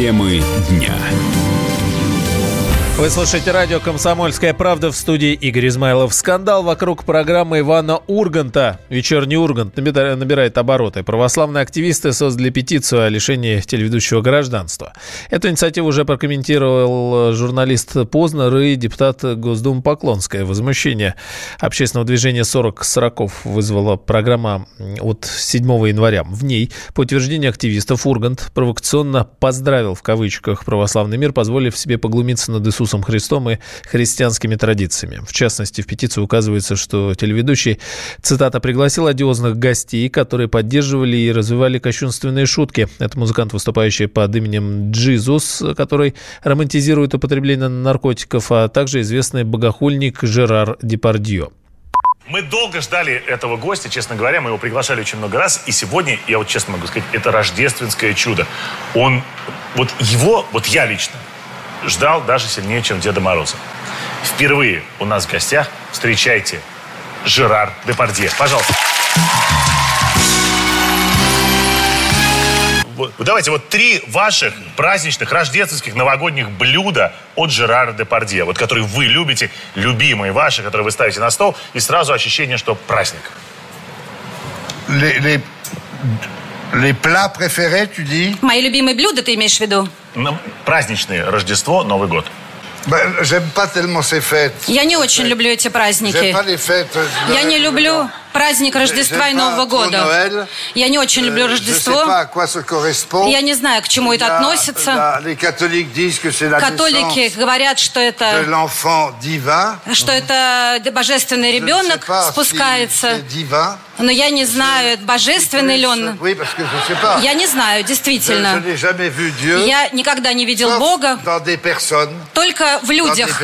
Темы дня. Вы слушаете радио «Комсомольская правда» в студии Игорь Измайлов. Скандал вокруг программы Ивана Урганта. Вечерний Ургант набирает обороты. Православные активисты создали петицию о лишении телеведущего гражданства. Эту инициативу уже прокомментировал журналист Познер и депутат Госдумы Поклонская. Возмущение общественного движения 40 сороков вызвала программа от 7 января. В ней, по утверждению активистов, Ургант провокационно поздравил в кавычках православный мир, позволив себе поглумиться над Иисусом Иисусом Христом и христианскими традициями. В частности, в петиции указывается, что телеведущий, цитата, пригласил одиозных гостей, которые поддерживали и развивали кощунственные шутки. Это музыкант, выступающий под именем Джизус, который романтизирует употребление наркотиков, а также известный богохульник Жерар Депардье. Мы долго ждали этого гостя, честно говоря, мы его приглашали очень много раз, и сегодня, я вот честно могу сказать, это рождественское чудо. Он, вот его, вот я лично, ждал даже сильнее, чем Деда Мороза. Впервые у нас в гостях встречайте Жерар Депардье. Пожалуйста. Давайте вот три ваших праздничных, рождественских, новогодних блюда от Жерара Депардье, вот которые вы любите, любимые ваши, которые вы ставите на стол, и сразу ощущение, что праздник. Les, les, les plats préférés, tu dis Мои любимые блюда ты имеешь в виду? Праздничное Рождество, Новый год. Я не очень люблю эти праздники. Я не люблю праздник Рождества и Нового года. Я не очень люблю euh, Рождество. Я не знаю, к чему это относится. Католики говорят, что это, что это божественный ребенок спускается. Но я не знаю, божественный ли он. Я не знаю, действительно. Я никогда не видел Бога. Только в людях.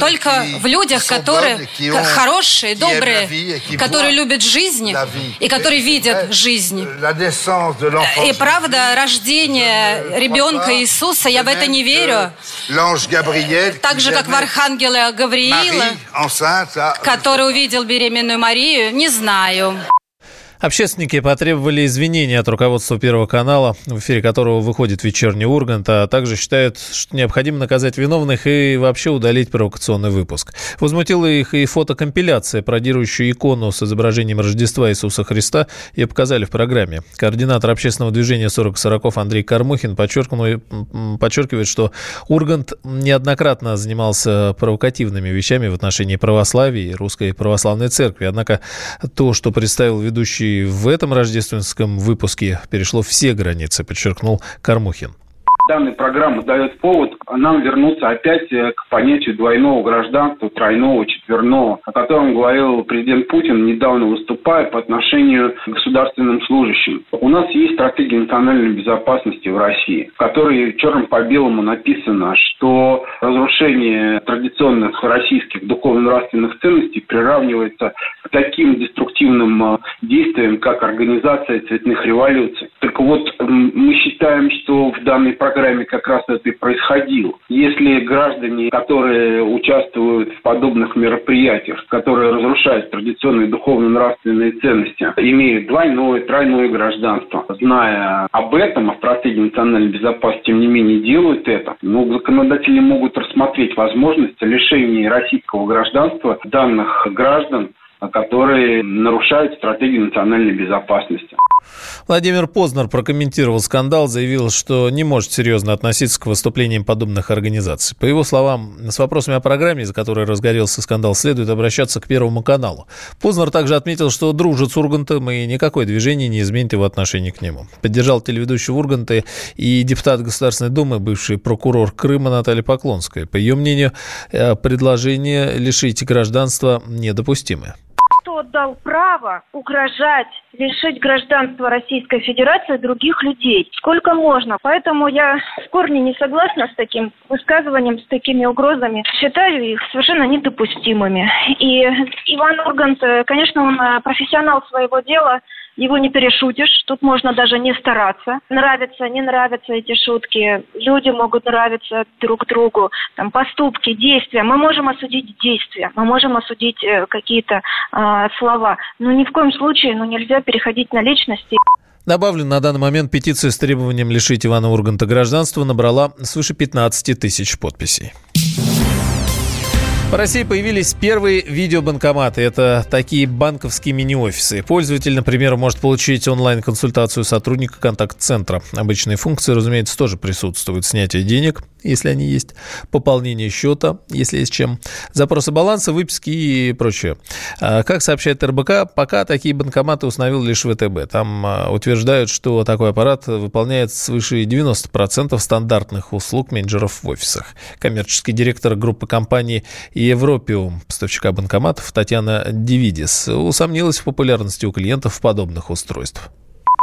Только в людях, которые хорошие, добрые, которые любят жизнь и которые видят жизнь. И правда, рождение ребенка Иисуса, я в это не верю. Так же, как в Архангела Гавриила, который увидел беременную Марию, не знаю. Общественники потребовали извинений от руководства Первого канала, в эфире которого выходит вечерний Ургант, а также считают, что необходимо наказать виновных и вообще удалить провокационный выпуск. Возмутила их и фотокомпиляция, пародирующая икону с изображением Рождества Иисуса Христа, ее показали в программе. Координатор общественного движения 40 сороков Андрей Кармухин подчеркивает, что Ургант неоднократно занимался провокативными вещами в отношении православия и Русской Православной Церкви. Однако то, что представил ведущий в этом рождественском выпуске перешло все границы, подчеркнул Кармухин данная программа дает повод нам вернуться опять э, к понятию двойного гражданства, тройного, четверного, о котором говорил президент Путин, недавно выступая по отношению к государственным служащим. У нас есть стратегия национальной безопасности в России, в которой черным по белому написано, что разрушение традиционных российских духовно-нравственных ценностей приравнивается к таким деструктивным э, действиям, как организация цветных революций. Только вот мы считаем, что в данной программе программе как раз это и происходило. Если граждане, которые участвуют в подобных мероприятиях, которые разрушают традиционные духовно-нравственные ценности, имеют двойное, тройное гражданство, зная об этом, о стратегии национальной безопасности, тем не менее делают это, но законодатели могут рассмотреть возможность лишения российского гражданства данных граждан, которые нарушают стратегию национальной безопасности. Владимир Познер прокомментировал скандал, заявил, что не может серьезно относиться к выступлениям подобных организаций. По его словам, с вопросами о программе, из-за которой разгорелся скандал, следует обращаться к Первому каналу. Познер также отметил, что дружит с Ургантом и никакое движение не изменит его отношение к нему. Поддержал телеведущий Урганта и депутат Государственной Думы, бывший прокурор Крыма Наталья Поклонская. По ее мнению, э, предложение лишить гражданства недопустимое кто дал право угрожать, лишить гражданства Российской Федерации других людей? Сколько можно? Поэтому я в корне не согласна с таким высказыванием, с такими угрозами. Считаю их совершенно недопустимыми. И Иван Ургант, э, конечно, он э, профессионал своего дела, его не перешутишь, тут можно даже не стараться. Нравятся, не нравятся эти шутки, люди могут нравиться друг другу, там поступки, действия. Мы можем осудить действия, мы можем осудить э, какие-то э, слова, но ни в коем случае ну, нельзя переходить на личности. Добавлю, на данный момент петиция с требованием лишить Ивана Урганта гражданства набрала свыше 15 тысяч подписей. В России появились первые видеобанкоматы. Это такие банковские мини-офисы. Пользователь, например, может получить онлайн-консультацию сотрудника контакт-центра. Обычные функции, разумеется, тоже присутствуют. Снятие денег, если они есть, пополнение счета, если есть чем, запросы баланса, выписки и прочее. А, как сообщает РБК, пока такие банкоматы установил лишь ВТБ. Там а, утверждают, что такой аппарат выполняет свыше 90% стандартных услуг менеджеров в офисах. Коммерческий директор группы компаний Европиум, поставщика банкоматов Татьяна Дивидис, усомнилась в популярности у клиентов подобных устройств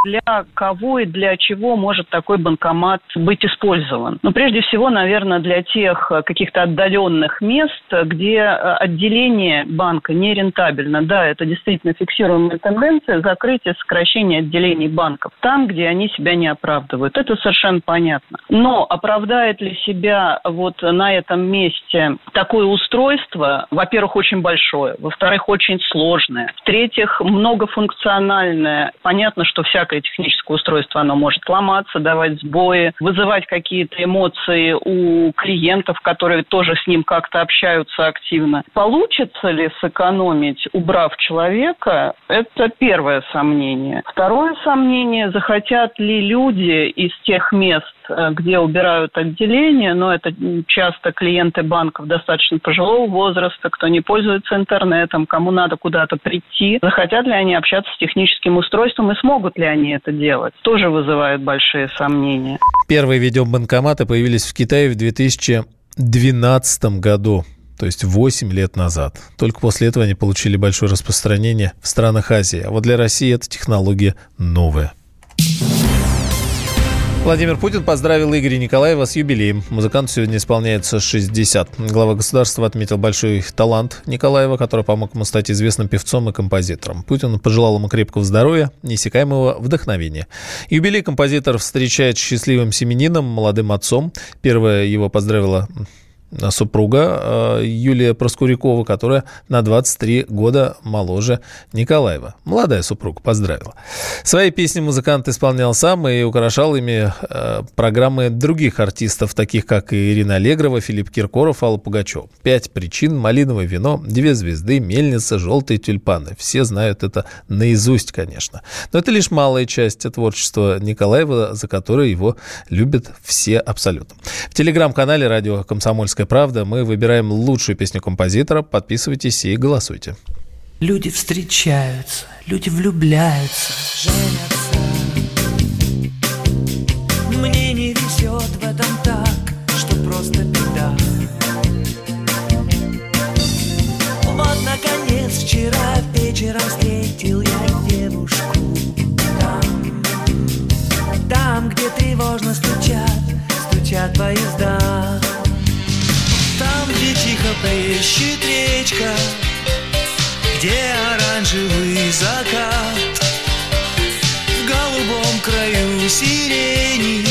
для кого и для чего может такой банкомат быть использован. Ну, прежде всего, наверное, для тех э, каких-то отдаленных мест, где э, отделение банка не рентабельно. Да, это действительно фиксируемая тенденция закрытия, сокращения отделений банков там, где они себя не оправдывают. Это совершенно понятно. Но оправдает ли себя вот на этом месте такое устройство, во-первых, очень большое, во-вторых, очень сложное, в-третьих, многофункциональное. Понятно, что вся всякое техническое устройство, оно может ломаться, давать сбои, вызывать какие-то эмоции у клиентов, которые тоже с ним как-то общаются активно. Получится ли сэкономить, убрав человека, это первое сомнение. Второе сомнение, захотят ли люди из тех мест, Э, где убирают отделение, но это часто клиенты банков достаточно пожилого возраста, кто не пользуется интернетом, кому надо куда-то прийти. Захотят ли они общаться с техническим устройством и смогут ли они это делать? Тоже вызывает большие сомнения. Первые видеобанкоматы появились в Китае в 2012 году то есть 8 лет назад. Только после этого они получили большое распространение в странах Азии. А вот для России эта технология новая. Владимир Путин поздравил Игоря Николаева с юбилеем. Музыканту сегодня исполняется 60. Глава государства отметил большой талант Николаева, который помог ему стать известным певцом и композитором. Путин пожелал ему крепкого здоровья, неиссякаемого вдохновения. Юбилей композитор встречает счастливым семенином, молодым отцом. Первая его поздравила супруга э, Юлия Проскурякова, которая на 23 года моложе Николаева. Молодая супруга, поздравила. Свои песни музыкант исполнял сам и украшал ими э, программы других артистов, таких как Ирина Аллегрова, Филипп Киркоров, Алла Пугачев. «Пять причин», «Малиновое вино», «Две звезды», «Мельница», «Желтые тюльпаны». Все знают это наизусть, конечно. Но это лишь малая часть творчества Николаева, за которое его любят все абсолютно. В телеграм-канале «Радио Комсомольская «Комсомольская правда» мы выбираем лучшую песню композитора. Подписывайтесь и голосуйте. Люди встречаются, люди влюбляются, женятся. Плещет речка, где оранжевый закат. В голубом краю сирени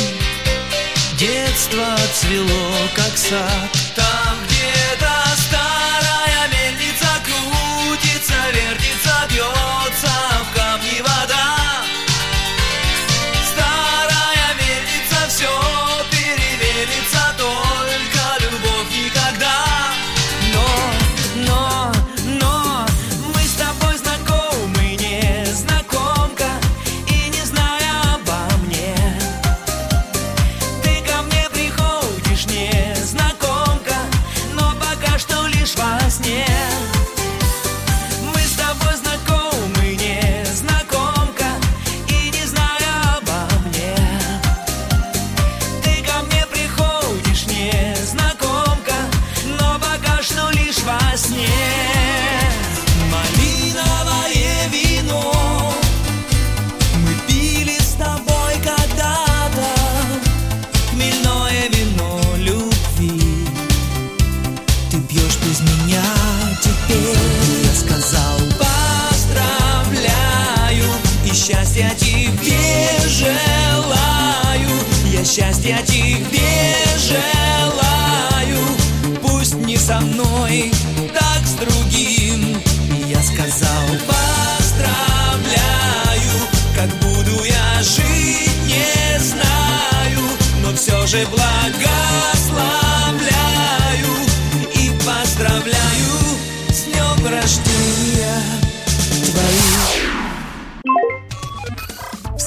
детство цвело, как сад. Там счастья тебе желаю, я счастья тебе желаю. Пусть не со мной, так с другим. Я сказал, поздравляю, как буду я жить, не знаю, но все же благо.